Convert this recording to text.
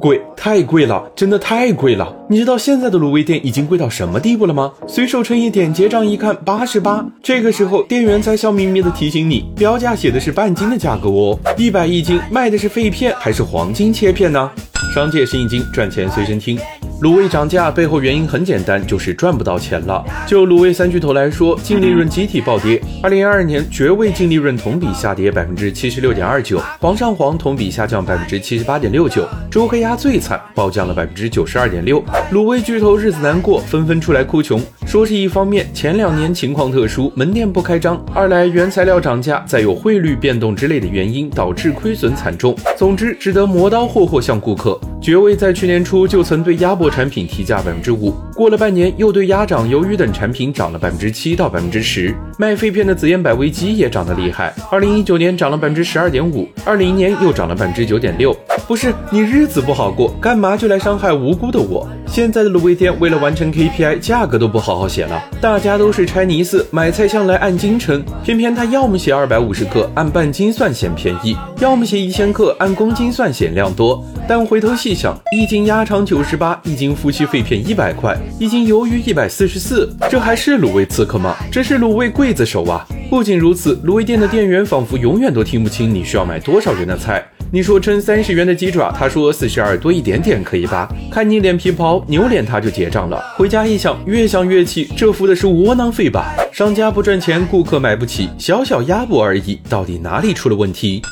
贵，太贵了，真的太贵了。你知道现在的卤味店已经贵到什么地步了吗？随手称一点，结账一看八十八，这个时候店员才笑眯眯的提醒你，标价写的是半斤的价格哦，一百一斤，卖的是废片还是黄金切片呢？商界生意经，赚钱随身听。卤味涨价背后原因很简单，就是赚不到钱了。就卤味三巨头来说，净利润集体暴跌。二零二二年，绝味净利润同比下跌百分之七十六点二九，煌上煌同比下降百分之七十八点六九，周黑鸭最惨，暴降了百分之九十二点六。卤味巨头日子难过，纷纷出来哭穷，说是一方面前两年情况特殊，门店不开张；二来原材料涨价，再有汇率变动之类的原因，导致亏损惨重。总之，只得磨刀霍霍向顾客。绝味在去年初就曾对鸭脖产品提价百分之五，过了半年又对鸭掌、鱿鱼等产品涨了百分之七到百分之十。卖废片的紫燕百味鸡也涨得厉害，二零一九年涨了百分之十二点五，二零年又涨了百分之九点六。不是你日子不好过，干嘛就来伤害无辜的我？现在的卤味店为了完成 KPI，价格都不好好写了，大家都是拆尼斯买菜向来按斤称，偏偏他要么写二百五十克按半斤算显便宜，要么写一千克按公斤算显量多。但回头细想，一斤鸭肠九十八，一斤夫妻肺片一百块，一斤鱿鱼一百四十四，这还是卤味刺客吗？这是卤味刽子手啊！不仅如此，卤味店的店员仿佛永远都听不清你需要买多少元的菜。你说称三十元的鸡爪，他说四十二多一点点可以吧？看你脸皮薄，扭脸他就结账了。回家一想，越想越气，这付的是窝囊费吧？商家不赚钱，顾客买不起，小小鸭脖而已，到底哪里出了问题？